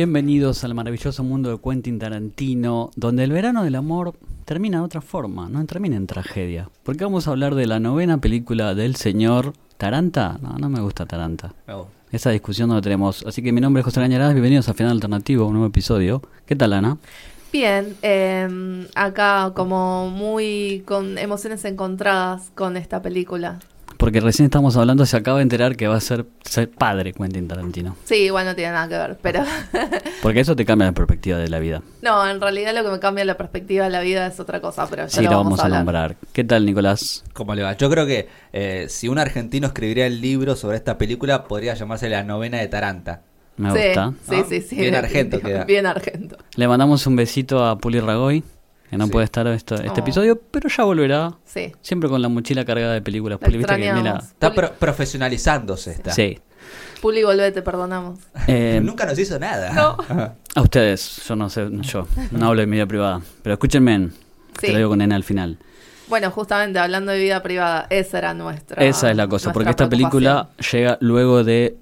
Bienvenidos al maravilloso mundo de Quentin Tarantino, donde el verano del amor termina de otra forma, no termina en tragedia. Porque vamos a hablar de la novena película del señor Taranta. No, no me gusta Taranta. Esa discusión no la tenemos. Así que mi nombre es José Arañarás, bienvenidos a Final Alternativo, un nuevo episodio. ¿Qué tal, Ana? Bien, eh, acá como muy con emociones encontradas con esta película. Porque recién estamos hablando, se acaba de enterar que va a ser, ser padre Quentin Tarantino. Sí, igual no tiene nada que ver, pero Porque eso te cambia la perspectiva de la vida. no, en realidad lo que me cambia la perspectiva de la vida es otra cosa, pero ya Sí, lo la vamos, vamos a hablar. nombrar. ¿Qué tal, Nicolás? ¿Cómo le va? Yo creo que eh, si un argentino escribiría el libro sobre esta película, podría llamarse La novena de Taranta. Me sí, gusta. Sí, ¿no? sí, sí. Bien argento queda. Bien argento. Le mandamos un besito a Puli Ragoy, que no Sí. puede estar esto- este Oh. episodio, pero ya volverá. Sí. Siempre con la mochila cargada de películas. La Puli, viste que, Está pro- profesionalizándose esta. Sí. Puli, volvé, te perdonamos. Eh, Nunca nos hizo nada. No. a ustedes, yo no sé, yo no hablo de mi vida privada, pero escúchenme, Sí. te lo digo con N al final. Bueno, justamente hablando de vida privada, esa era nuestra. Esa es la cosa, porque esta película llega luego de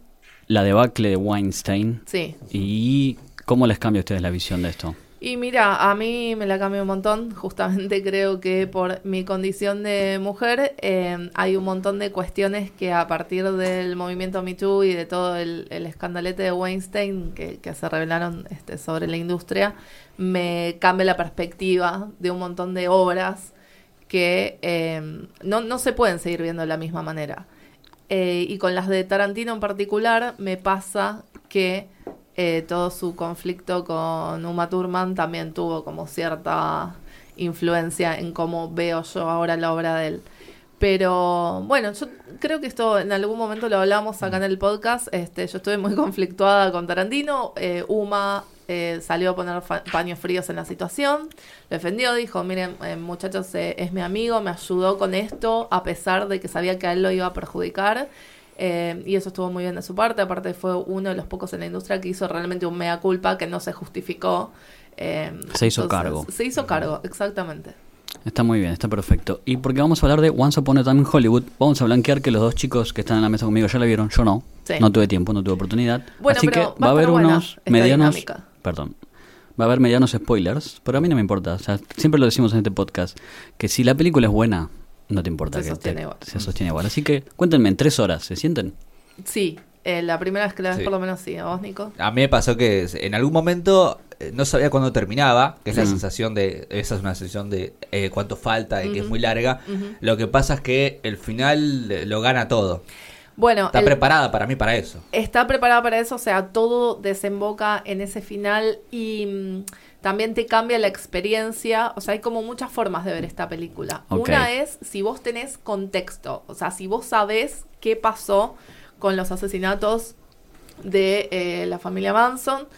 la debacle de Weinstein. Sí. ¿Y cómo les cambia a ustedes la visión de esto? Y mira, a mí me la cambió un montón. Justamente creo que por mi condición de mujer eh, hay un montón de cuestiones que a partir del movimiento Me Too y de todo el, el escandalete de Weinstein que, se revelaron este, sobre la industria, me cambia la perspectiva de un montón de obras que eh, no, no se pueden seguir viendo de la misma manera. Eh, y con las de Tarantino en particular me pasa que eh, todo su conflicto con Uma Thurman también tuvo como cierta influencia en cómo veo yo ahora la obra de él. Pero bueno, yo creo que esto en algún momento lo hablamos acá en el podcast. Este, yo estuve muy conflictuada con Tarantino. Eh, Uma eh, salió a poner paños fríos en la situación. Lo defendió, dijo, miren eh, muchachos, eh, es mi amigo, me ayudó con esto a pesar de que sabía que a él lo iba a perjudicar. Eh, y eso estuvo muy bien de su parte. Aparte fue uno de los pocos en la industria que hizo realmente un mea culpa que no se justificó. Eh, Se hizo cargo. Se hizo cargo, exactamente. Está muy bien, está perfecto. Y porque vamos a hablar de Once Upon a Time in Hollywood, vamos a blanquear que los dos chicos que están en la mesa conmigo ya la vieron, yo no. Sí. No tuve tiempo, no tuve oportunidad. Bueno, Así que va a va a haber buena unos medianos. dinámica. Perdón. Va a haber medianos spoilers, pero a mí no me importa. O sea, siempre lo decimos en este podcast, que si la película es buena, no te importa Se que sostiene te- igual. se sostiene igual. Así que cuéntenme, en tres horas, ¿se sienten? Sí, eh, la primera vez que la ves Sí. por lo menos sí. ¿A vos, Nico? A mí me pasó que en algún momento eh, no sabía cuándo terminaba, que es la Mm. sensación de, esa es una sensación de eh, cuánto falta y que es muy larga. Lo que pasa es que el final eh, lo gana todo. Bueno, Está el- preparada para mí para eso. está preparada para eso, o sea, todo desemboca en ese final y mm, también te cambia la experiencia, o sea, hay como muchas formas de ver esta película. Una es si vos tenés contexto, o sea, si vos sabés qué pasó con los asesinatos de eh, la familia Manson,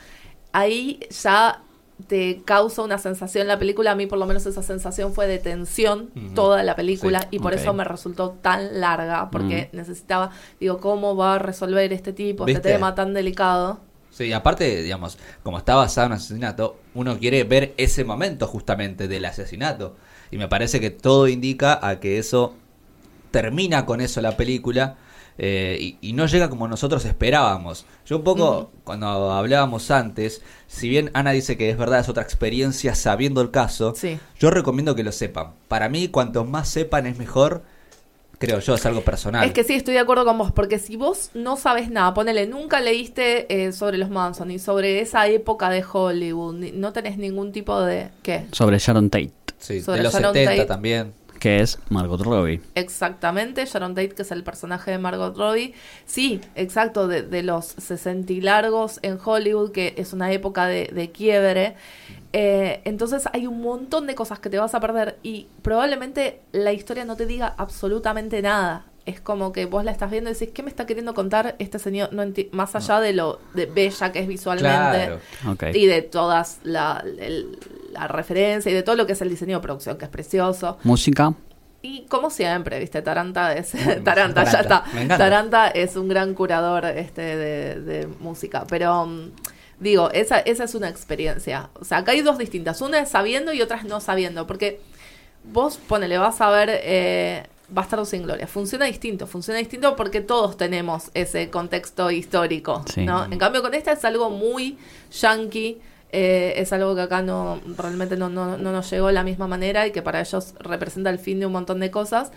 ahí ya te causa una sensación. La película, a mí por lo menos esa sensación fue de tensión toda la película Sí, y por eso me resultó tan larga, porque necesitaba, digo, ¿cómo va a resolver este tipo, este ¿Viste? tema tan delicado? Sí, aparte, digamos, como está basado en un asesinato, uno quiere ver ese momento justamente del asesinato. Y me parece que todo indica a que eso termina con eso la película eh, y, y no llega como nosotros esperábamos. Yo un poco, cuando hablábamos antes, si bien Ana dice que es verdad, es otra experiencia sabiendo el caso, Sí. yo recomiendo que lo sepan. Para mí, cuanto más sepan es mejor, creo yo, es algo personal. Es que sí, estoy de acuerdo con vos, porque si vos no sabes nada, ponele, nunca leíste eh, sobre los Manson ni sobre esa época de Hollywood, ni- no tenés ningún tipo de... ¿Qué? Sobre Sharon Tate, Sí, sobre de los Sharon 70 Tate. también. Que es Margot Robbie. Exactamente, Sharon Tate, que es el personaje de Margot Robbie. Sí, exacto, de, de los 60 y largos en Hollywood, que es una época de, de quiebre. Eh, entonces hay un montón de cosas que te vas a perder y probablemente la historia no te diga absolutamente nada. Es como que vos la estás viendo y decís, ¿qué me está queriendo contar este señor? No más allá de lo de bella que es visualmente Claro. Y de todas la, el- la referencia y de todo lo que es el diseño de producción, que es precioso. Música. Y como siempre, viste, Taranta es Taranta, ya está. Taranta es un gran curador este de, de música. Pero mm, digo, esa, esa es una experiencia. O sea, acá hay dos distintas. Una es sabiendo y otra es no sabiendo. Porque vos, ponele, vas a ver eh, Bastardo sin Gloria. Funciona distinto, funciona distinto porque todos tenemos ese contexto histórico, Sí. ¿no? En cambio, con esta es algo muy yankee, eh, es algo que acá no realmente no, no, no nos llegó de la misma manera y que para ellos representa el fin de un montón de cosas.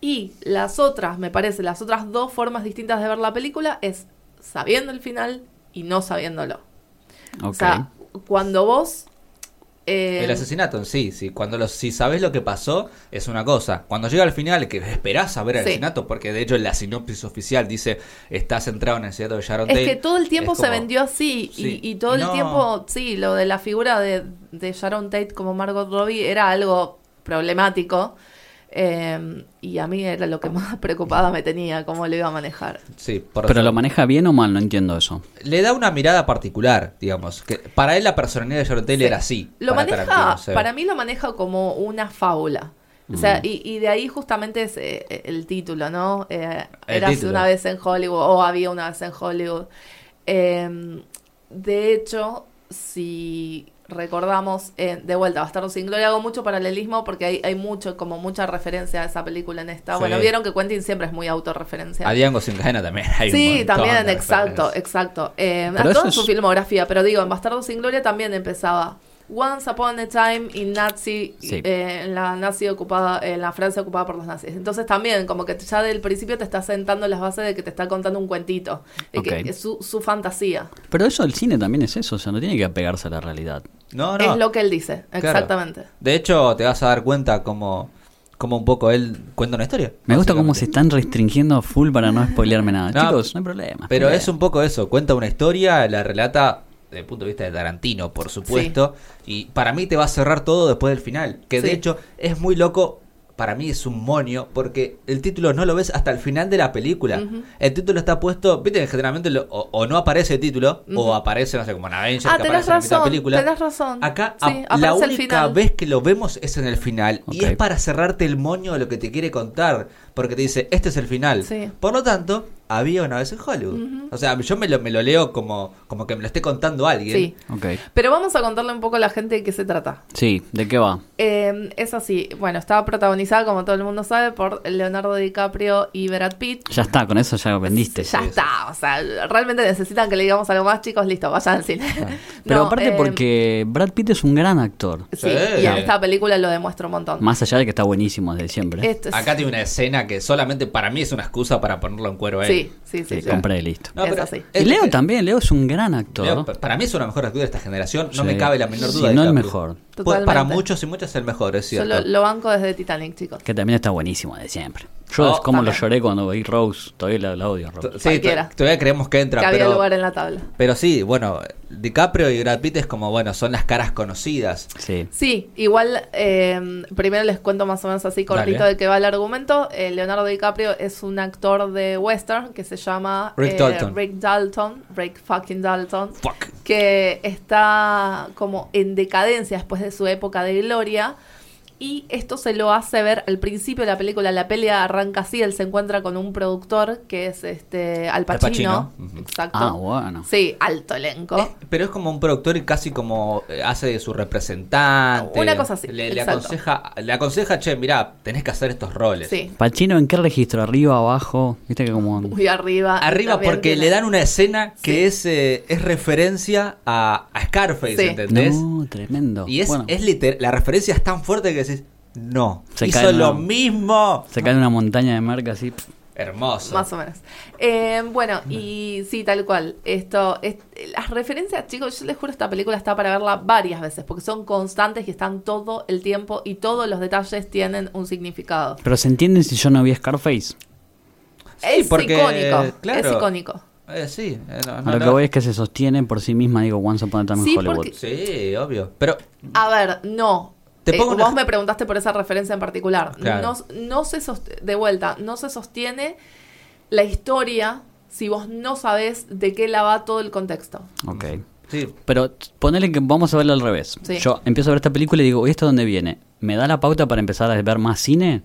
Y las otras, me parece, las otras dos formas distintas de ver la película es sabiendo el final y no sabiéndolo. O sea, cuando vos... eh, El asesinato en sí, sí. Cuando los, si sabes lo que pasó, es una cosa. Cuando llega al final, que esperás saber el Sí. asesinato, porque de hecho la sinopsis oficial dice está centrado en el asesinato de Sharon Es Tate", que todo el tiempo es se vendió así Sí. y, y todo el tiempo, sí, lo de la figura de, de Sharon Tate como Margot Robbie era algo problemático eh, y a mí era lo que más preocupada me tenía, cómo lo iba a manejar. Sí, por Pero eso- lo maneja bien o mal, no entiendo eso. le da una mirada particular, digamos. que Para él la personalidad de Tate Sí. era así. Lo para maneja, Tarantino, o sea. para mí lo maneja como una fábula. O sea, y, y de ahí justamente es eh, el título, ¿no? Eh, El título. una vez en Hollywood o había una vez en Hollywood. Eh, de hecho, si recordamos, eh, de vuelta, Bastardo sin Gloria, hago mucho paralelismo porque hay, hay mucho, como mucha referencia a esa película en esta. Sí. Bueno, vieron que Quentin siempre es muy autorreferencial. A Django sin cadena también hay un Sí, montón también, exacto, exacto. Eh, a toda es- su filmografía, pero digo, en Bastardo sin Gloria también empezaba. Once upon a time in Nazi, Sí. eh, en la nazi ocupada, en la Francia ocupada por los nazis. Entonces también, como que ya del principio te está sentando las bases de que te está contando un cuentito, de que Ok. es su, su fantasía. Pero eso el cine también es eso, o sea, no tiene que apegarse a la realidad. No, no. Es lo que él dice, Claro. exactamente. De hecho, te vas a dar cuenta como, como un poco él cuenta una historia. Me gusta cómo se están restringiendo a full para no spoilearme nada. No, Chicos, no hay problema. Pero es un poco eso, cuenta una historia, la relata desde el punto de vista de Tarantino, por supuesto, y para mí te va a cerrar todo después del final, que de hecho es muy loco, para mí es un monio, porque el título no lo ves hasta el final de la película. El título está puesto, viste que generalmente lo- o, o no aparece el título, o aparece, no sé, como en Avengers, Ah, que aparece en la mitad de la razón, película. tenés razón. Acá Sí, a- aparece la única final. vez que lo vemos es en el final, y es para cerrarte el moño de lo que te quiere contar, porque te dice, este es el final. Sí. Por lo tanto, había una vez en Hollywood. O sea, yo me lo, me lo leo como, como que me lo esté contando alguien. Sí. Ok. Pero vamos a contarle un poco a la gente de qué se trata. Sí, ¿de qué va? Eh, es así, bueno, estaba protagonizada, como todo el mundo sabe, por Leonardo DiCaprio y Brad Pitt. Ya está, con eso ya vendiste. Ya sí, está, o sea, realmente necesitan que le digamos algo más, chicos, listo, vayan al cine. Pero No, aparte eh, porque Brad Pitt es un gran actor. Sí, Sí. y en esta película lo demuestra un montón. Más allá de que está buenísimo desde siempre. Esto es- Acá tiene una escena que solamente para mí es una excusa para ponerlo en cuero a él. Sí, sí, sí. Sí, sí. compré y listo. No, Es pero así. Y Leo también, Leo es un gran actor. Leo, para mí es una mejor actriz de esta generación, no Sí. me cabe la menor Sí, duda. de no el mejor. Pues Totalmente. para muchos y muchas es el mejor, es Yo cierto. lo, lo banco desde Titanic, chicos. Que también está buenísimo de siempre. Yo Oh, es como lo lloré cuando vi Rose. Todavía la, la odio, a Rose. Sí, todavía creemos que entra, que había pero, lugar en la tabla. pero sí, bueno, DiCaprio y Brad Pitt es como, bueno, son las caras conocidas. Sí. Sí, igual eh, primero les cuento más o menos así cortito Dale. de qué va el argumento. Eh, Leonardo DiCaprio es un actor de western que se llama Rick eh, Dalton. Rick Dalton, Rick fucking Dalton, Fuck. que está como en decadencia después de su época de gloria. Y esto se lo hace ver al principio de la película. La pelea arranca así, él se encuentra con un productor que es este Al Pacino. Pacino, ujú. Exacto. Ah, bueno. Sí, alto elenco. Eh, pero es como un productor y casi como eh, hace de su representante. Una cosa así, Le, aconseja, le aconseja, che, mirá, tenés que hacer estos roles. Sí. Pachino, ¿en qué registro? ¿Arriba, abajo? Viste que como... Muy arriba. Arriba porque tiene- le dan una escena que Sí. es, eh, es referencia a, a Scarface, Sí. ¿entendés? No, tremendo. Y es, Bueno, es literal, la referencia es tan fuerte que decís, no, Se hizo cae lo una- mismo. Se cae en una montaña de marca así. Hermoso. Más o menos. Eh, bueno, y sí, tal cual. Esto, es- las referencias, chicos, yo les juro, esta película está para verla varias veces, porque son constantes y están todo el tiempo y todos los detalles tienen un significado. Pero ¿se entiende si yo no vi Scarface? es porque, icónico, claro. es icónico. Eh, sí, eh, no, lo que no. voy es que se sostiene por sí misma, digo, Once Upon a Time in Sí, Hollywood. porque- Sí, obvio. Pero A ver, no. Te Eh, pongo vos me preguntaste por esa referencia en particular. Claro. No, no se sost- de vuelta, no se sostiene la historia si vos no sabés de qué la va todo el contexto. Ok. sí, Pero ponele que vamos a verlo al revés. Sí. Yo empiezo a ver esta película y digo, ¿y esto dónde viene? ¿Me da la pauta para empezar a ver más cine?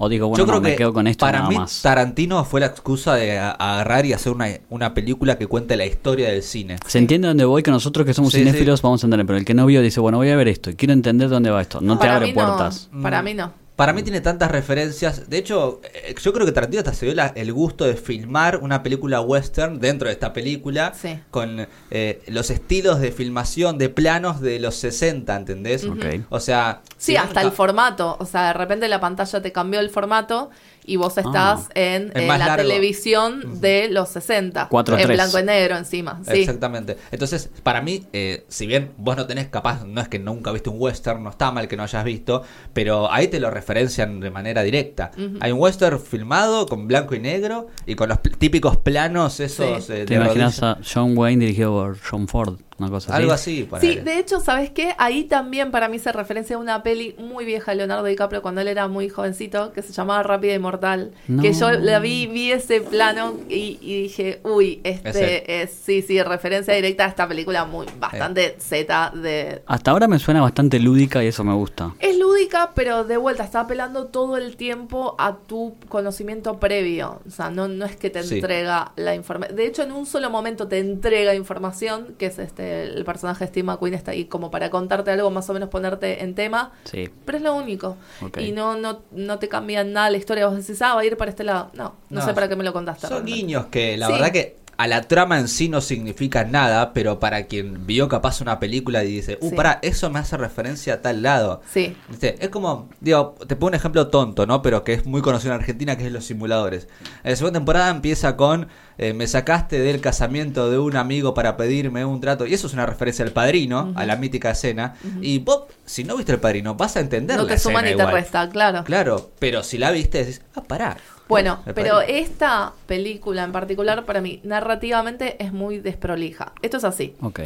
O digo, bueno, yo creo no, me que quedo con esto para nada mí más. Tarantino fue la excusa de a- agarrar y hacer una, una película que cuente la historia del cine. Se entiende dónde voy, que nosotros que somos Sí, cinéfilos sí. vamos a entender, pero el que no vio dice, bueno, voy a ver esto y quiero entender dónde va esto. No te Para abre mí puertas. No, para mí no. Para mí tiene tantas referencias. De hecho, eh, yo creo que Tarantino hasta se dio la- el gusto de filmar una película western dentro de esta película. Sí. Con eh, los estilos de filmación de planos de los 60, ¿entendés? Ok. O sea. Sí, si hasta el formato. O sea, de repente la pantalla te cambió el formato y vos estás en eh, la largo. televisión de los 60. 4:3. En blanco y negro encima. Sí. Exactamente. Entonces, para mí, eh, si bien vos no tenés capaz, no es que nunca viste un western, no está mal que no hayas visto, pero ahí te lo referencian de manera directa. Hay un western filmado con blanco y negro y con los típicos planos esos Sí. eh, ¿Te de imaginas a John Wayne dirigido por John Ford? Una cosa así. Algo así. Sí, ponele. de hecho, ¿sabes qué? Ahí también para mí se referencia a una peli muy vieja de Leonardo DiCaprio cuando él era muy jovencito, que se llamaba Rápida y Mortal. No. Que yo la vi, vi ese plano y, y dije, uy, este es, sí, sí, referencia directa a esta película muy bastante Z de... Hasta ahora me suena bastante lúdica y eso me gusta. Es lúdica, pero de vuelta está apelando todo el tiempo a tu conocimiento previo. O sea, no, no es que te Sí. entrega la información. De hecho, en un solo momento te entrega información, que es este el personaje de Steve McQueen está ahí como para contarte algo, más o menos ponerte en tema. Sí. Pero es lo único. Y no, no, no te cambia nada la historia. Vos decís, ah, va a ir para este lado. No, no, No, sé para qué me lo contaste. Son realmente. guiños que la Sí. verdad que a la trama en sí no significa nada, pero para quien vio capaz una película y dice, uh, Sí. pará, eso me hace referencia a tal lado. Sí. ¿Viste? Es como, digo, te pongo un ejemplo tonto, ¿no? Pero que es muy conocido en Argentina, que es los simuladores. La segunda temporada empieza con, eh, me sacaste del casamiento de un amigo para pedirme un trato, y eso es una referencia al padrino, a la mítica escena. Y vos, si no viste el padrino, vas a entender No la te suma escena ni te resta, claro. Pero si la viste, decís, ah, pará. Bueno, pero esta película en particular para mí narrativamente es muy desprolija. Esto es así. Ok.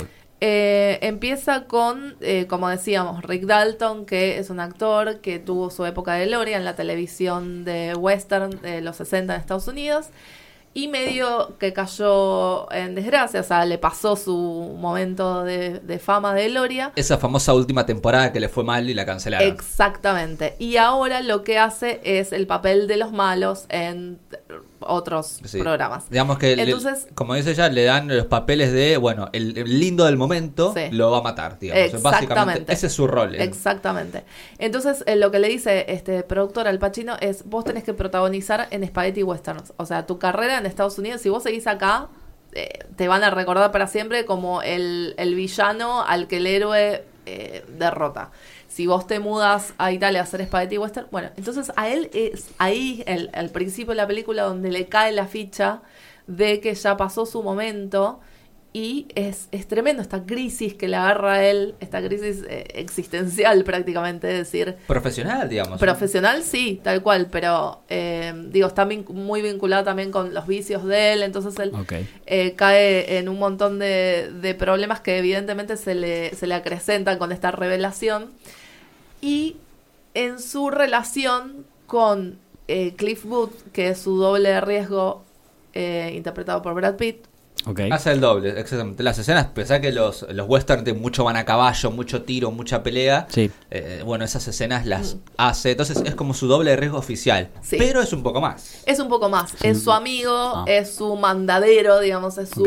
Eh, empieza con, eh, como decíamos, Rick Dalton, que es un actor que tuvo su época de gloria en la televisión de western de los 60 en Estados Unidos. Y medio que cayó en desgracia, o sea, le pasó su momento de, de fama de gloria. Esa famosa última temporada que le fue mal y la cancelaron. Exactamente. Y ahora lo que hace es el papel de los malos en otros Sí. programas. Digamos que, le- Entonces- como dice ella, le dan los papeles de, bueno, el, el lindo del momento Sí. lo va a matar, digamos. Básicamente, Exactamente. ese es su rol. en- Exactamente. Entonces, eh, lo que le dice este productor al Pacino es, vos tenés que protagonizar en Spaghetti Westerns. O sea, tu carrera en Estados Unidos, si vos seguís acá, eh, te van a recordar para siempre como el, el villano al que el héroe eh, derrota. Si vos te mudas a Italia a hacer Spaghetti Western, bueno, entonces a él es ahí, el, al principio de la película, donde le cae la ficha de que ya pasó su momento y es, es tremendo esta crisis que le agarra a él, esta crisis eh, existencial prácticamente, es decir, Profesional, digamos. profesional sí, tal cual, pero eh, digo, está vin- muy vinculada también con los vicios de él, entonces él eh, cae en un montón de, de problemas que evidentemente se le, se le acrecentan con esta revelación. Y en su relación con Cliff Booth, que es su doble de riesgo, interpretado por Brad Pitt, Ok. Hace el doble, exactamente. Las escenas, pensá que los, los westerns de mucho van a caballo, mucho tiro, mucha pelea. Sí. Eh, bueno, esas escenas las hace. Entonces es como su doble de riesgo oficial. Sí. Pero es un poco más. es un poco más. Es su amigo, Ah. es su mandadero, digamos, es su,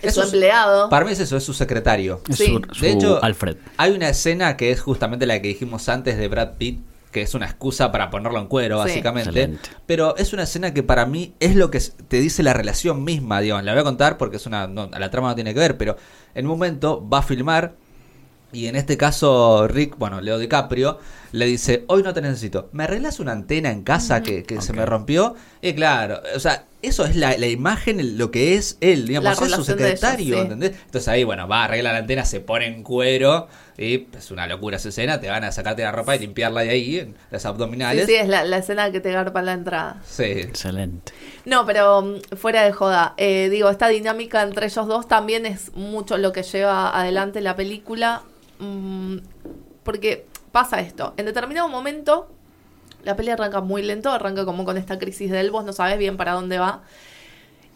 es su Eso empleado. Para mí es eso, es su secretario. Es Sí. su, De hecho, Alfred. Hay una escena que es justamente la que dijimos antes de Brad Pitt, que es una excusa para ponerlo en cuero, Sí. básicamente. Excelente. Pero es una escena que para mí es lo que te dice la relación misma, digamos. La voy a contar porque es una. no, la trama no tiene que ver, pero en un momento va a filmar. Y en este caso, Rick, bueno, Leo DiCaprio, le dice, hoy no te necesito. ¿Me arreglas una antena en casa que, que se me rompió? Y claro, o sea, eso es la, la imagen, lo que es él, digamos, La es su ellos, secretario, sí. ¿entendés? Entonces ahí, bueno, va a arreglar la antena, se pone en cuero y es una locura esa escena, te van a sacarte la ropa y limpiarla de ahí, en las sí, abdominales. sí, es la, la escena que te garpa la entrada. Sí. Excelente. No, pero mm, fuera de joda, eh, digo, esta dinámica entre ellos dos también es mucho lo que lleva adelante la película, mm, porque pasa esto, en determinado momento la peli arranca muy lento, arranca como con esta crisis del vos no sabes bien para dónde va,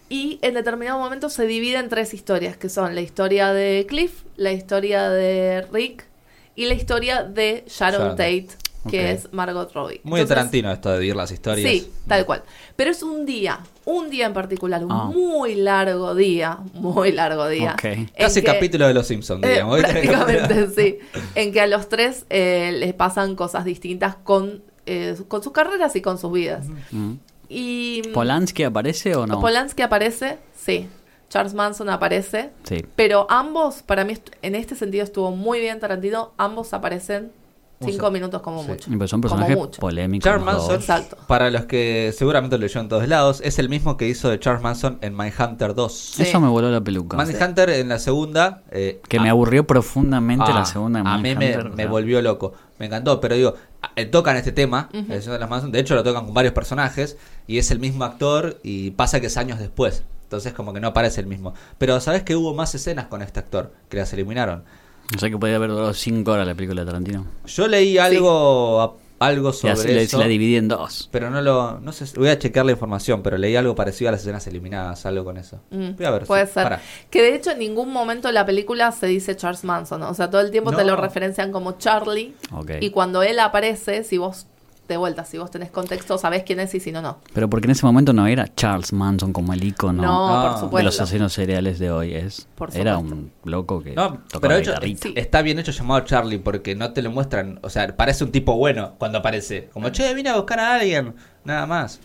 y en determinado momento se divide en tres historias, que son la historia de Cliff, la historia de Rick y la historia de Sharon, Sharon. Tate, que es Margot Robbie. Muy de Entonces, Tarantino esto de dividir las historias. Sí, tal cual. Pero es un día, un día en particular, un Ah. muy largo día, muy largo día. Ok. en Casi que- capítulo de Los Simpsons, eh, digamos. prácticamente, sí. En que a los tres eh, les pasan cosas distintas con eh, con sus carreras y con sus vidas. Mm. Y ¿Polanski aparece o no? Polanski aparece, sí. Charles Manson aparece. Sí. Pero ambos, para mí, en este sentido estuvo muy bien Tarantino. Ambos aparecen cinco minutos como sí. mucho. Pues son Como personajes mucho. polémicos. Charles Manson. Exacto. para los que seguramente lo leyó en todos lados, es el mismo que hizo de Charles Manson en Mindhunter 2. Sí. Eso me voló la peluca. Mindhunter en la segunda... eh, Que ah, me aburrió profundamente Ah, la segunda. de A mí me, volvió loco. Me encantó, pero digo, eh, tocan este tema, el Señor de las Manson. De hecho, lo tocan con varios personajes y es el mismo actor y pasa que es años después. Entonces, como que no aparece el mismo. Pero, ¿sabes que hubo más escenas con este actor? Que las eliminaron. O sea que podía haber durado 5 horas la película de Tarantino. Yo leí algo, algo Y sobre así la, eso. la dividí en dos. Pero no lo. No sé, voy a chequear la información, pero leí algo parecido a las escenas eliminadas, algo con eso. Mm, Voy a ver. Puede sí, ser. pará. Que de hecho en ningún momento en la película se dice Charles Manson. O sea, todo el tiempo te lo referencian como Charlie. Ok. Y cuando él aparece, si vos, de vuelta, si vos tenés contexto, sabés quién es y si no, no. Pero porque en ese momento no era Charles Manson como el icono No, Ah, de los asesinos seriales de hoy. es Por Era un loco que No, tocaba pero hecho. Sí. está bien hecho llamado Charlie porque no te lo muestran, o sea, parece un tipo bueno cuando aparece. Como, che, vine a buscar a alguien, nada más.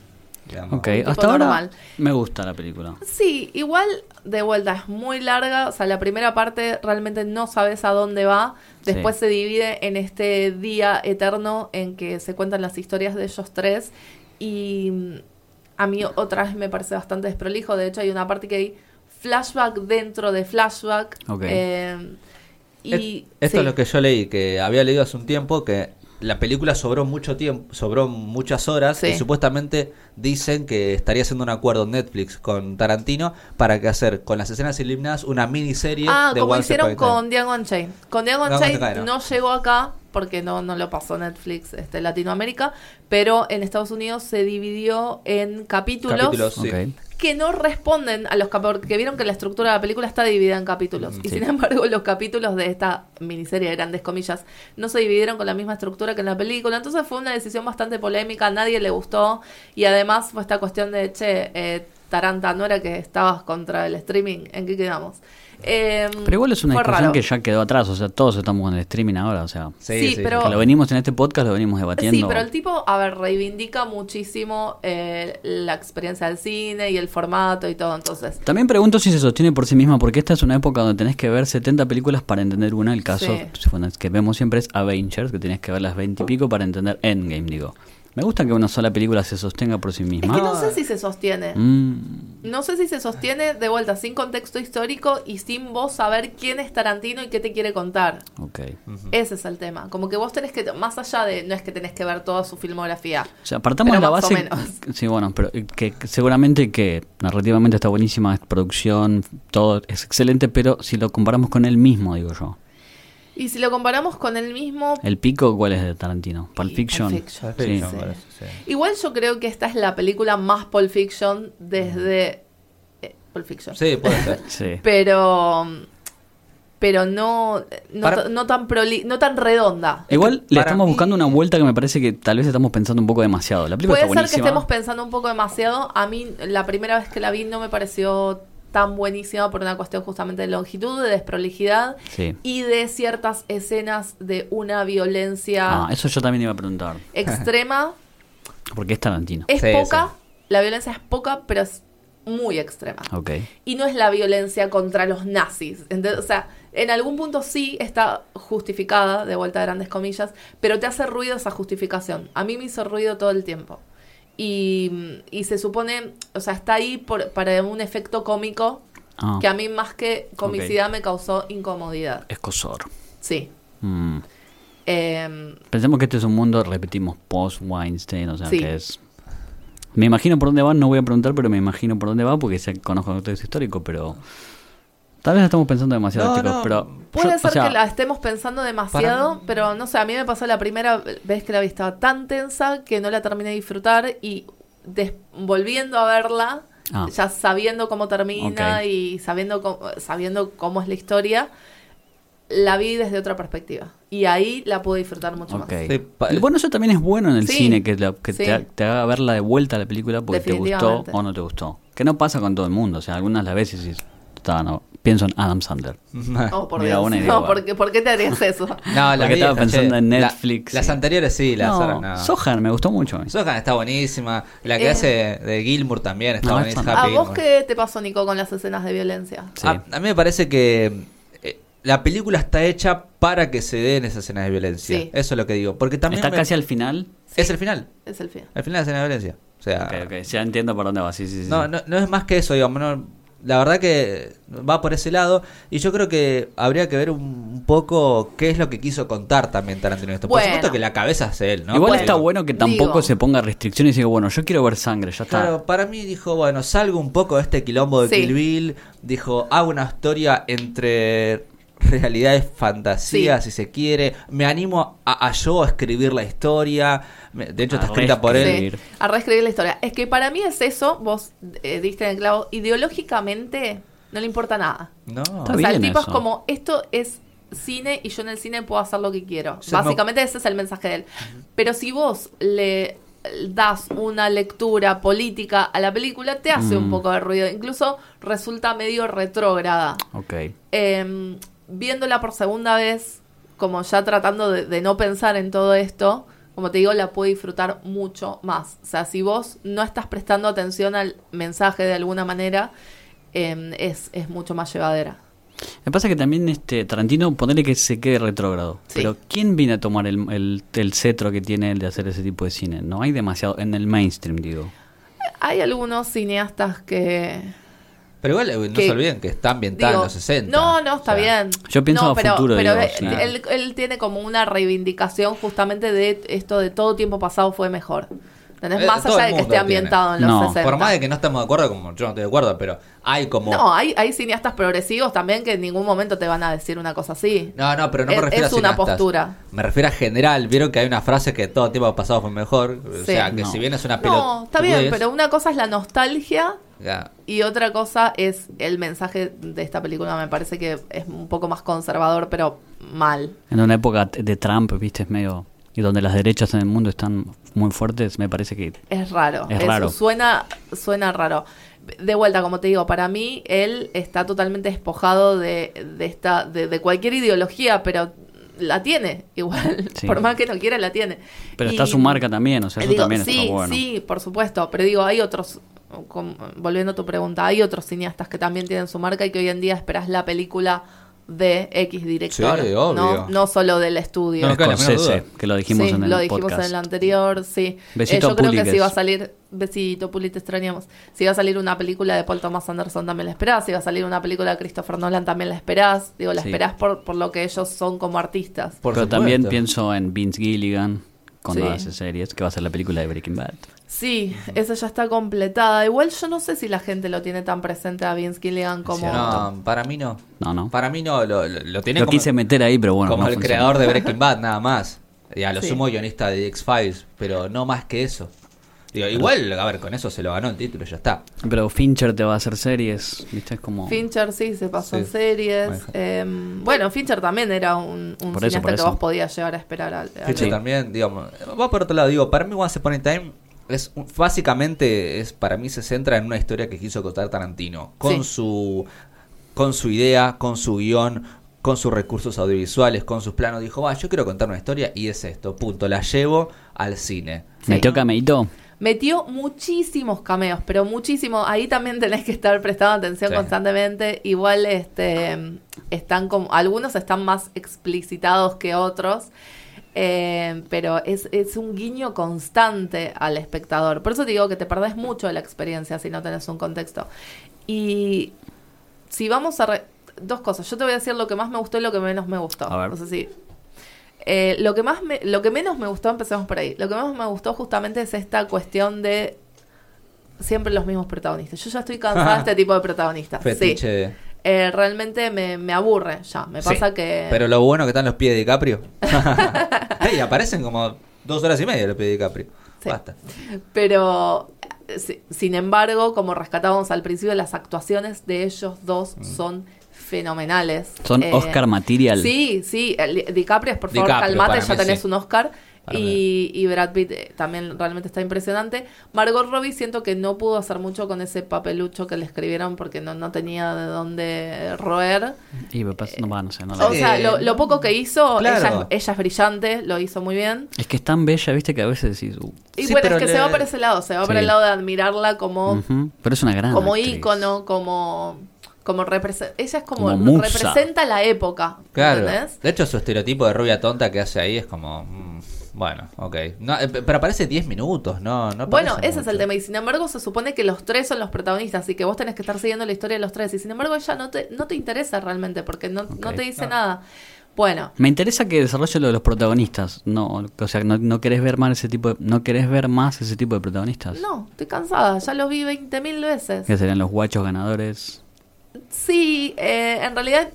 Digamos. Ok, hasta ahora normal. me gusta la película. Sí, igual de vuelta es muy larga, o sea, la primera parte realmente no sabes a dónde va, después Sí. se divide en este día eterno en que se cuentan las historias de ellos tres y mm, a mí otra vez me parece bastante desprolijo, de hecho hay una parte que hay flashback dentro de flashback Ok. eh, y Esto sí. es lo que yo leí, que había leído hace un tiempo que la película sobró mucho tiempo, sobró muchas horas Sí. y supuestamente dicen que estaría haciendo un acuerdo Netflix con Tarantino para que hacer con las escenas eliminadas una miniserie Ah, de como Once hicieron Upon a Time. con Diego Unchained. Con Diego Unchained Unchained, no llegó acá porque no, no lo pasó Netflix este, Latinoamérica, pero en Estados Unidos se dividió en capítulos, Capítulos, sí. Que no responden a los capítulos, porque vieron que la estructura de la película está dividida en capítulos. Mm, y sin embargo, los capítulos de esta miniserie, de grandes comillas, no se dividieron con la misma estructura que en la película. Entonces fue una decisión bastante polémica, a nadie le gustó. Y además fue esta cuestión de, che, eh, Taranta, ¿no era que estabas contra el streaming? ¿En qué quedamos? Eh, Pero igual es una discusión raro. que ya quedó atrás. O sea, todos estamos con el streaming ahora. O sea, Sí, pero- que lo venimos en este podcast, lo venimos debatiendo. Sí, pero el tipo, a ver, reivindica muchísimo eh, la experiencia del cine y el formato y todo. Entonces, También pregunto si se sostiene por sí misma, porque esta es una época donde tenés que ver 70 películas para entender una. El caso Sí. que vemos siempre es Avengers, que tenés que ver las 20 y pico para entender Endgame, digo. Me gusta que una sola película se sostenga por sí es misma. que no sé si se sostiene. Mm, No sé si se sostiene de vuelta sin contexto histórico y sin vos saber quién es Tarantino y qué te quiere contar. ok. Ese es el tema. Como que vos tenés que, más allá de, no es que tenés que ver toda su filmografía. O sea, partamos Pero de la más o base. menos. Sí, bueno, pero que, que seguramente que narrativamente está buenísima, es producción, todo es excelente, pero si lo comparamos con él mismo, digo yo. Y si lo comparamos con el mismo, ¿El pico cuál es de Tarantino? Pulp Fiction. Pulp Fiction. Sí, parece, igual yo creo que esta es la película más Pulp Fiction desde eh, Pulp Fiction. Sí, puede ser. Sí. Pero pero no no, Para- ta- no tan proli- no tan redonda. Igual le para estamos mí- buscando una vuelta que me parece que tal vez estamos pensando un poco demasiado. La película Puede está ser que estemos pensando un poco demasiado. A mí la primera vez que la vi no me pareció tan buenísima por una cuestión justamente de longitud, de desprolijidad Sí. y de ciertas escenas de una violencia Ah, eso yo también iba a preguntar. extrema. Porque es Tarantino. Es Sí, poca, sí. la violencia es poca, pero es muy extrema. Ok. Y no es la violencia contra los nazis. Entonces, o sea, en algún punto sí está justificada, de vuelta a grandes comillas, pero te hace ruido esa justificación. A mí me hizo ruido todo el tiempo. Y, y se supone, o sea, está ahí por, para un efecto cómico Ah, que a mí más que comicidad me causó incomodidad. escosor. Sí. Mm. Em, Pensemos que este es un mundo, repetimos, post-Weinstein, o sea, Sí. que es... Me imagino por dónde va, no voy a preguntar, pero me imagino por dónde va porque sé, conozco el contexto histórico, pero... Tal vez estamos pensando demasiado, No, chicos, no. pero... Puede yo- o ser sea, que la estemos pensando demasiado, pero no sé, a mí me pasó la primera vez que la vi estaba tan tensa que no la terminé de disfrutar y des- volviendo a verla, Ah. ya sabiendo cómo termina y sabiendo cómo, sabiendo cómo es la historia, la vi desde otra perspectiva. Y ahí la pude disfrutar mucho más. Sí, Bueno, eso también es bueno en el Sí, cine, que, la- que sí. te, ha- te haga verla de vuelta a la película porque te gustó o no te gustó. Que no pasa con todo el mundo, o sea, algunas las veces y está, no, pienso en Adam Sandler. Oh, por Mira, Dios. una y No, ¿por qué, por qué te harías eso? No, la Porque estaba pensando che. en La- Netflix, las anteriores sí, las no. Sohan me gustó mucho. Sohan está buenísima. La que Eh. hace de Gilmour también está No, buenísima. ¿A Happy vos qué te pasó, Nico, con las escenas de violencia? Sí. A, a mí me parece que eh, la película está hecha para que se den esas escenas de violencia. Sí. Eso es lo que digo. Porque también Está me- casi al final. es el final. Es el fin. El final de la escena de violencia. O sea, Ok, ok, ya entiendo por dónde va. Sí, sí, sí. No, no, no es más que eso, digamos. no- la verdad que va por ese lado. Y yo creo que habría que ver un, poco qué es lo que quiso contar también Tarantino esto. Por Bueno. supuesto que la cabeza es él, ¿no? Igual está bueno que tampoco Digo. se ponga restricciones y diga, bueno, yo quiero ver sangre, ya está. Claro, para mí dijo, bueno, salgo un poco de este quilombo de Sí. Kill Bill. Dijo, hago una historia entre realidades fantasías, Sí. si se quiere. Me animo a, a yo a escribir la historia. De hecho, está A escrita por él. Sí, a reescribir la historia. Es que para mí es eso, vos eh, diste en el clavo, ideológicamente no le importa nada. No. Está o sea, el tipo eso. es como, esto es cine y yo en el cine puedo hacer lo que quiero. Se me- Básicamente ese es el mensaje de él. Pero si vos le das una lectura política a la película, te hace un Mm. poco de ruido. Incluso resulta medio retrógrada. Ok. Eh, viéndola por segunda vez, como ya tratando de, de no pensar en todo esto, como te digo, la puedo disfrutar mucho más. O sea, si vos no estás prestando atención al mensaje de alguna manera, eh, es, es mucho más llevadera. Me pasa que también este Tarantino, ponerle que se quede retrógrado. Sí. Pero ¿quién viene a tomar el, el, el cetro que tiene él de hacer ese tipo de cine? No hay demasiado, en el mainstream, digo. Hay algunos cineastas que... Pero igual eh, no que- se olviden que está ambientada digo, en los 60. No, no, está O sea, bien. yo pienso no, a pero, futuro, pero digo, él, él, él tiene como una reivindicación justamente de esto de todo tiempo pasado fue mejor. ¿Entendés? Eh, Más allá de que esté tiene. ambientado en los No, 60. Por más de que no estemos de acuerdo, como yo no estoy de acuerdo, pero hay como... No, hay, hay cineastas progresivos también que en ningún momento te van a decir una cosa así. No, no, pero no me Es- refiero es a una cineastas. postura. Me refiero a general. Vieron que hay una frase que todo tiempo pasado fue mejor. O sea, que No. si bien es una pelota. No, está bien, pero una cosa es la nostalgia y otra cosa es el mensaje de esta película. Me parece que es un poco más conservador, pero mal. En una época de Trump, viste, es medio... Y donde las derechas en el mundo están muy fuertes, me parece que... Es raro. Es Eso raro. Suena, suena raro. De vuelta, como te digo, para mí él está totalmente despojado de, de esta, de, de cualquier ideología, pero la tiene igual. Sí. Por más que no quiera, la tiene. Pero Y- está su marca también, o sea, eso Digo, también sí, está bueno. sí, por supuesto. Pero digo, hay otros, com- volviendo a tu pregunta, hay otros cineastas que también tienen su marca y que hoy en día esperás la película de X director. Sí, obvio. No, no solo del estudio. No, claro, Scorsese, que lo dijimos Sí, en el lo dijimos podcast. en el anterior, sí. Besito Eh, yo creo que si va a salir, besito Puli, te extrañamos. Si va a salir una película de Paul Thomas Anderson también la esperás. Si va a salir una película de Christopher Nolan también la esperás. Digo, la Sí. esperás por, por lo que ellos son como artistas. Por Pero supuesto. también pienso en Vince Gilligan, cuando Sí. hace series, que va a ser la película de Breaking Bad. Sí, esa ya está completada. Igual yo no sé si la gente lo tiene tan presente a Vince Gilligan como... No, para mí no. No, no. Para mí no. Lo, lo, lo tiene Lo como, quise meter ahí, pero bueno. como no el funciona. creador de Breaking Bad, nada más. Y a lo Sí. sumo guionista de X-Files. Pero no más que eso. Digo, igual, a ver, con eso se lo ganó el título, ya está. Pero Fincher te va a hacer series, ¿viste? Es como... Fincher sí, se pasó Sí. en series. Bueno. Eh, bueno, Fincher también era un, un Por eso, cineasta por que vos podías llegar a esperar al... al- Fincher Sí. también, digamos, va por otro lado, digo, para mí Once Upon a Time es básicamente es para mí se centra en una historia que quiso contar Tarantino con Sí. su con su idea, con su guion, con sus recursos audiovisuales, con sus planos, dijo, "Va, yo quiero contar una historia y es esto, punto, la llevo al cine." Sí. ¿Metió cameíto? Metió muchísimos cameos, pero muchísimos. Ahí también tenés que estar prestando atención Sí. constantemente. Igual este están como. Algunos están más explicitados que otros. Eh, pero es, es un guiño constante al espectador. Por eso te digo que te perdés mucho de la experiencia si no tenés un contexto. Y si vamos a... re- Dos cosas. Yo te voy a decir lo que más me gustó y lo que menos me gustó. A ver. No sé si... Eh, lo que más me, lo que menos me gustó, empecemos por ahí. Lo que más me gustó justamente es esta cuestión de siempre los mismos protagonistas. Yo ya estoy cansada de este tipo de protagonistas. Sí. Eh, realmente me, me aburre ya. Me pasa Sí, que. Pero lo bueno que están los pies de DiCaprio. y aparecen como dos horas y media los pies de DiCaprio. Sí. Basta. Pero, eh, si- sin embargo, como rescatábamos al principio, las actuaciones de ellos dos Mm. son fenomenales. Son Eh, Oscar Material. Sí, sí. DiCaprio, por favor, DiCaprio, calmate, ya mí tenés sí. un Oscar. Y, y Brad Pitt eh, también realmente está impresionante. Margot Robbie siento que no pudo hacer mucho con ese papelucho que le escribieron porque no, no tenía de dónde roer. Y me pasa- no, va, no sé, no O lo- sea, lo, lo poco que hizo, Claro. ella, es- ella es brillante, lo hizo muy bien. Es que es tan bella, viste, que a veces decís... uh, Y Sí, bueno, pero es que le- se va por ese lado, se va por Sí. el lado de admirarla como, Pero es una gran como actriz. ícono, como, como represe- ella es como, representa la época, Claro. ¿entendés? De hecho, su estereotipo de rubia tonta que hace ahí es como. mm, bueno, ok. No, eh, pero aparece 10 minutos, ¿no? no Bueno, ese es el tema. Y sin embargo, se supone que los tres son los protagonistas y que vos tenés que estar siguiendo la historia de los tres. Y sin embargo, ella no te, no te interesa realmente porque no, no te dice No. nada. Bueno, Me interesa que desarrolle lo de los protagonistas. No, o sea, no, no querés ver más ese tipo de, no querés ver más ese tipo de protagonistas. no, estoy cansada. Ya lo vi 20.000 veces. Que serían los guachos ganadores. Sí, eh, en realidad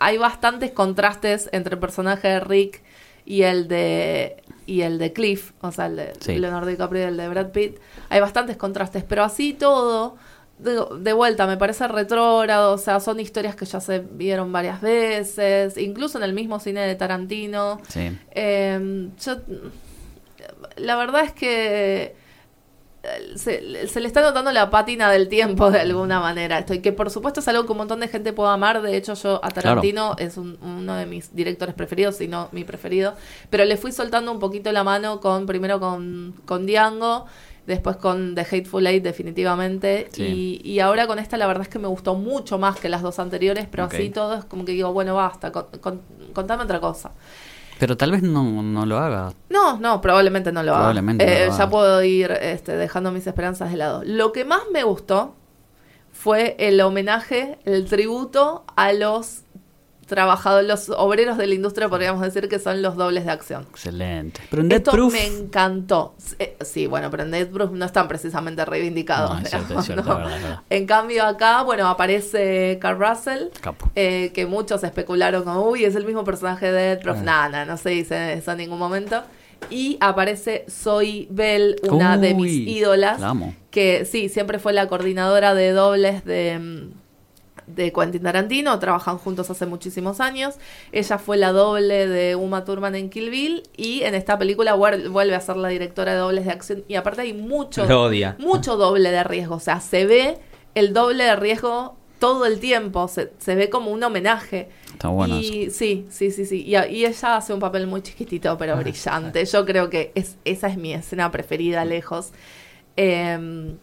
hay bastantes contrastes entre el personaje de Rick y el de y el de Cliff, o sea, el de Sí. Leonardo DiCaprio y el de Brad Pitt. Hay bastantes contrastes, pero así todo, de, de vuelta, me parece retrógrado, o sea, son historias que ya se vieron varias veces, incluso en el mismo cine de Tarantino. Sí. Eh, yo, la verdad es que se, se le está notando la pátina del tiempo de alguna manera. Esto y que por supuesto es algo que un montón de gente puede amar. De hecho yo a Tarantino es un- uno de mis directores preferidos si no mi preferido. Pero le fui soltando un poquito la mano con primero con, con Django después con The Hateful Eight definitivamente. Sí. y, y ahora con esta la verdad es que me gustó mucho más que las dos anteriores pero así todo es como que digo bueno basta con- con- contame otra cosa Pero tal vez no, no lo haga. no, no, probablemente no lo haga. Probablemente no Eh, lo ya haga. puedo ir este, dejando mis esperanzas de lado. Lo que más me gustó fue el homenaje, el tributo a los trabajadores, los obreros de la industria, podríamos decir que son los dobles de acción. Excelente. Pero en Esto Proof... me encantó. Eh, Sí, bueno, pero en Death Proof no están precisamente reivindicados. No, es cierto, es cierto, ¿no? verdad, verdad. En cambio acá, bueno, aparece Carl Russell, eh, que muchos especularon como, uy, es el mismo personaje de Death Proof. Ah. Nada, no se dice eso en ningún momento. Y aparece Zoe Bell, una de mis ídolas, que sí, siempre fue la coordinadora de dobles de, mm, de Quentin Tarantino, trabajan juntos hace muchísimos años. Ella fue la doble de Uma Thurman en Kill Bill y en esta película vuel- vuelve a ser la directora de dobles de acción. Y aparte hay mucho, Lo odia. mucho doble de riesgo, o sea, se ve el doble de riesgo todo el tiempo, se, se ve como un homenaje. Está bueno y sí, sí, sí, sí. Y, y ella hace un papel muy chiquitito, pero brillante. Yo creo que es, esa es mi escena preferida lejos. Eh,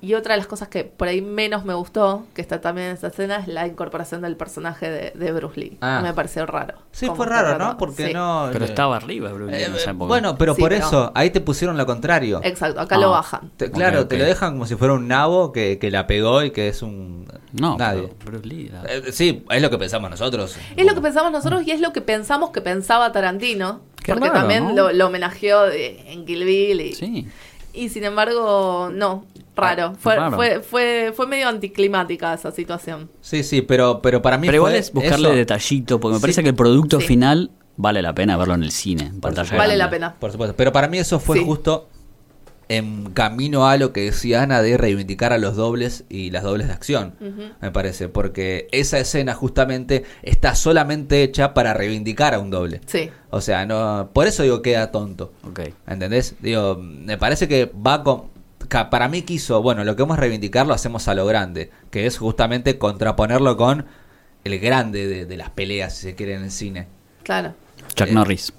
y otra de las cosas que por ahí menos me gustó, que está también en esta escena, es la incorporación del personaje de, de Bruce Lee. Ah. Me pareció raro. Sí, fue raro. ¿no? Porque Sí. no. Pero eh, estaba arriba, Bruce Lee, en eh, esa época. bueno, pero Sí, por pero- eso, ahí te pusieron lo contrario. Exacto, acá Ah. lo bajan. Te- claro, te lo dejan como si fuera un nabo que, que la pegó y que es un. No, nadie. Bruce Lee... Eh, sí, es lo que pensamos nosotros. Es lo que pensamos nosotros y es lo que pensamos que pensaba Tarantino. Qué porque raro, también ¿no? lo, lo homenajeó de- en Kill Bill. Y, Sí. y sin embargo, no, raro. Fue, raro. Fue, fue, fue medio anticlimática esa situación. Sí, sí, pero, pero para mí. Pero igual fue es buscarle eso. detallito, porque me Sí. parece que el producto Sí. final vale la pena verlo en el cine, en pantalla Vale grande. la pena. Por supuesto. Pero para mí eso fue Sí. justo en camino a lo que decía Ana de reivindicar a los dobles y las dobles de acción. Me parece. Porque esa escena justamente está solamente hecha para reivindicar a un doble. Sí. O sea, no. Por eso digo queda tonto. Ok. ¿Entendés? Digo, me parece que va con. Para mí quiso, bueno, lo que vamos a reivindicar lo hacemos a lo grande, que es justamente contraponerlo con el grande de, de las peleas, si se quiere, en el cine. Claro. Chuck Eh, Norris,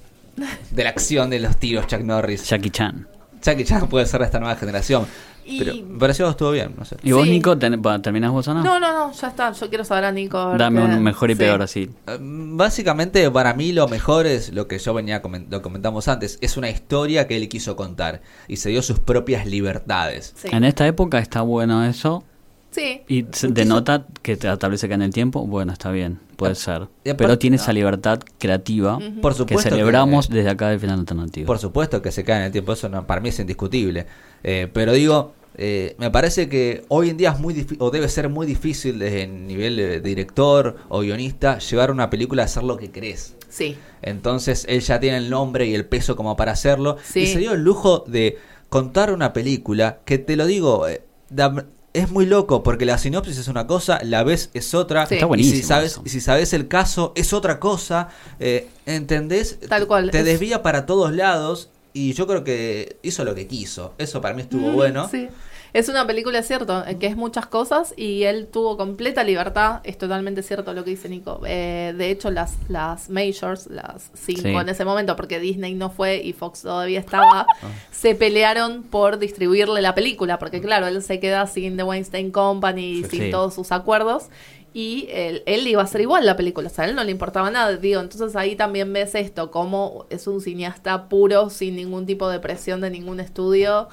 De la acción de los tiros, Chuck Norris. Jackie Chan. Jackie Chan puede ser de esta nueva generación. Y- Pero me pareció que estuvo bien, no sé. ¿Y vos, Sí. Nico, ten- terminás vos o no? No, no, no, ya está. Yo quiero saber a Nico. a Dame un mejor y sí. peor así. Eh, Básicamente, para mí lo mejor es lo que yo venía lo comentamos antes, es una historia que él quiso contar y se dio sus propias libertades. Sí. En esta época está bueno eso. Sí. Y se denota que te- tal vez se cae en el tiempo. Bueno, está bien, puede ser. y aparte- Pero tiene esa libertad creativa. Por que supuesto celebramos que- desde acá del final alternativo. Por supuesto que se cae en el tiempo, eso no, para mí es indiscutible. Eh, pero digo, eh, me parece que hoy en día es muy difí- o debe ser muy difícil desde el nivel de director o guionista llevar una película a hacer lo que querés. Sí. Entonces él ya tiene el nombre y el peso como para hacerlo. Sí. Y se dio el lujo de contar una película que te lo digo, eh, da- es muy loco porque la sinopsis es una cosa, la ves es otra. Sí. Está y buenísimo. si sabes, eso. y si sabes el caso es otra cosa. eh, ¿Entendés? Tal cual, Te es- desvía para todos lados y yo creo que hizo lo que quiso. Eso para mí estuvo Mm, bueno. Sí. Es una película, es cierto, eh, que es muchas cosas y él tuvo completa libertad. Es totalmente cierto lo que dice Nico. Eh, de hecho, las, las majors, las cinco Sí. en ese momento, porque Disney no fue y Fox todavía estaba, se pelearon por distribuirle la película. Porque, claro, él se queda sin The Weinstein Company, Sí, sin sí. todos sus acuerdos. Y él, él iba a hacer igual la película, o sea, a él no le importaba nada, digo, entonces ahí también ves esto, como es un cineasta puro, sin ningún tipo de presión de ningún estudio,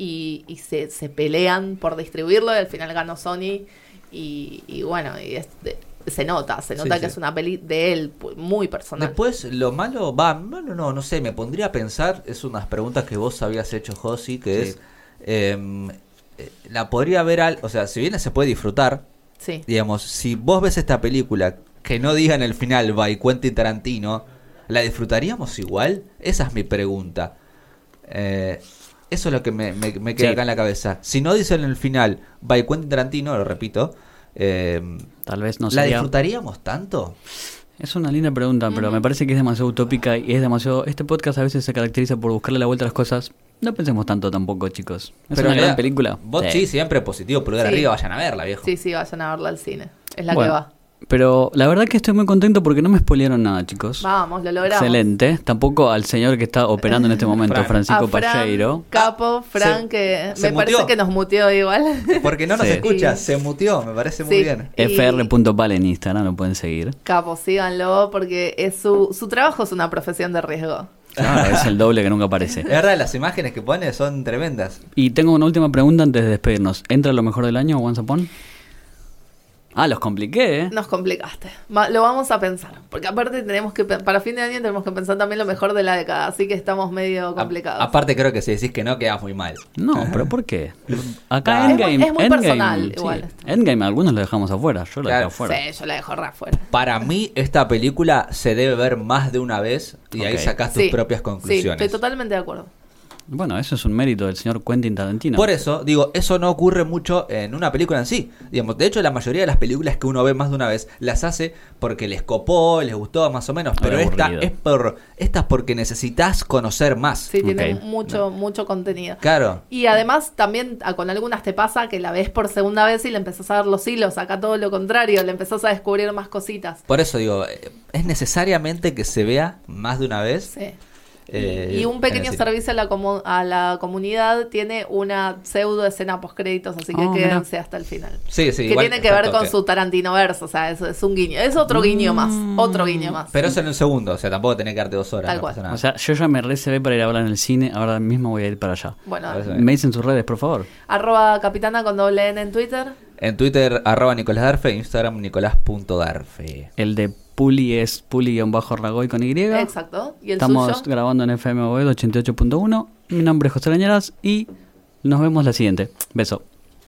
y, y se, se pelean por distribuirlo, y al final ganó Sony, y, y bueno, y es- de- se nota, se Sí, nota que sí. es una peli de él, muy personal. Después, lo malo, va, malo no, no sé, me pondría a pensar, es unas preguntas que vos habías hecho, Josi, que Sí. es, em, eh, la podría ver, al, o sea, si bien se puede disfrutar, sí, digamos, si vos ves esta película que no diga en el final by Quentin Tarantino, ¿la disfrutaríamos igual? Esa es mi pregunta. Eh, eso es lo que me, me- me queda Sí. acá en la cabeza. Si no dice en el final by Quentin Tarantino, lo repito, eh, Tal vez no ¿la sería... disfrutaríamos tanto? Es una linda pregunta, pero me parece que es demasiado utópica y es demasiado... Este podcast a veces se caracteriza por buscarle la vuelta a las cosas. No pensemos tanto tampoco, chicos. Es una en gran película. Vos sí, siempre positivo, pulgar Sí. arriba, vayan a verla, viejo. sí, sí, vayan a verla al cine, es la Bueno, que va. Pero la verdad que estoy muy contento porque no me spoilearon nada, chicos. Vamos, lo logramos. Excelente. Tampoco al señor que está operando en este momento, Fran. Francisco Pacheiro. Capo, Fran, Se- que se me parece que nos muteó igual. Porque no nos Sí. escucha, se muteó, me parece muy bien. Y- fr.pal en Instagram, lo pueden seguir. Capo, síganlo porque es su, su trabajo es una profesión de riesgo. Claro, es el doble que nunca aparece. Es verdad, las imágenes que pone son tremendas. Y tengo una última pregunta antes de despedirnos. ¿Entra lo mejor del año, Once Upon? Ah, los compliqué, ¿eh? Nos complicaste. Va- lo vamos a pensar. Porque aparte tenemos que, pe- para fin de año tenemos que pensar también lo mejor de la década. Así que estamos medio A- complicados. aparte creo que si decís que no, quedas muy mal. No, pero ¿por qué? Acá Ah. Es Endgame. muy- es muy Endgame, personal, sí. igual. Endgame, algunos lo dejamos afuera. Yo lo Claro. dejé afuera. Sí, yo la dejo re afuera. Para mí, esta película se debe ver más de una vez y ahí Ok. sacás tus Sí, propias Sí, conclusiones. estoy totalmente de acuerdo. Bueno, eso es un mérito del señor Quentin Tarantino. Por eso, digo, eso no ocurre mucho en una película en sí. Digamos, de hecho, la mayoría de las películas que uno ve más de una vez las hace porque les copó, les gustó más o menos. Pero Ay, esta es por esta es porque necesitas conocer más. Sí, tiene mucho, mucho contenido. Claro. Y además también a- con algunas te pasa que la ves por segunda vez y le empezás a ver los hilos. Acá todo lo contrario, le empezás a descubrir más cositas. Por eso digo, eh, es necesariamente que se vea más de una vez. Sí. Eh, y un pequeño servicio a la, a la comunidad tiene una pseudo escena post créditos, así que Oh, mira. quédense hasta el final. Sí, sí, que igual tiene que ver con su Tarantino verso, o sea, eso es un guiño. Es otro guiño más, otro guiño más. Pero eso en un segundo, o sea, tampoco tenés que darte dos horas. Tal no cual. pasa nada. O sea, yo ya me recebé para ir a hablar en el cine. Ahora mismo voy a ir para allá. bueno, Me dicen sus redes, por favor. arroba capitana con doble N en Twitter. En Twitter, arroba Nicolás Darfe, Instagram, nicolás.darfe. El de Puli es Puli-Ragoy con Y. Exacto. Y el Estamos suyo. grabando en FM 88.1. Mi nombre es José Lañaras y nos vemos la siguiente. Beso.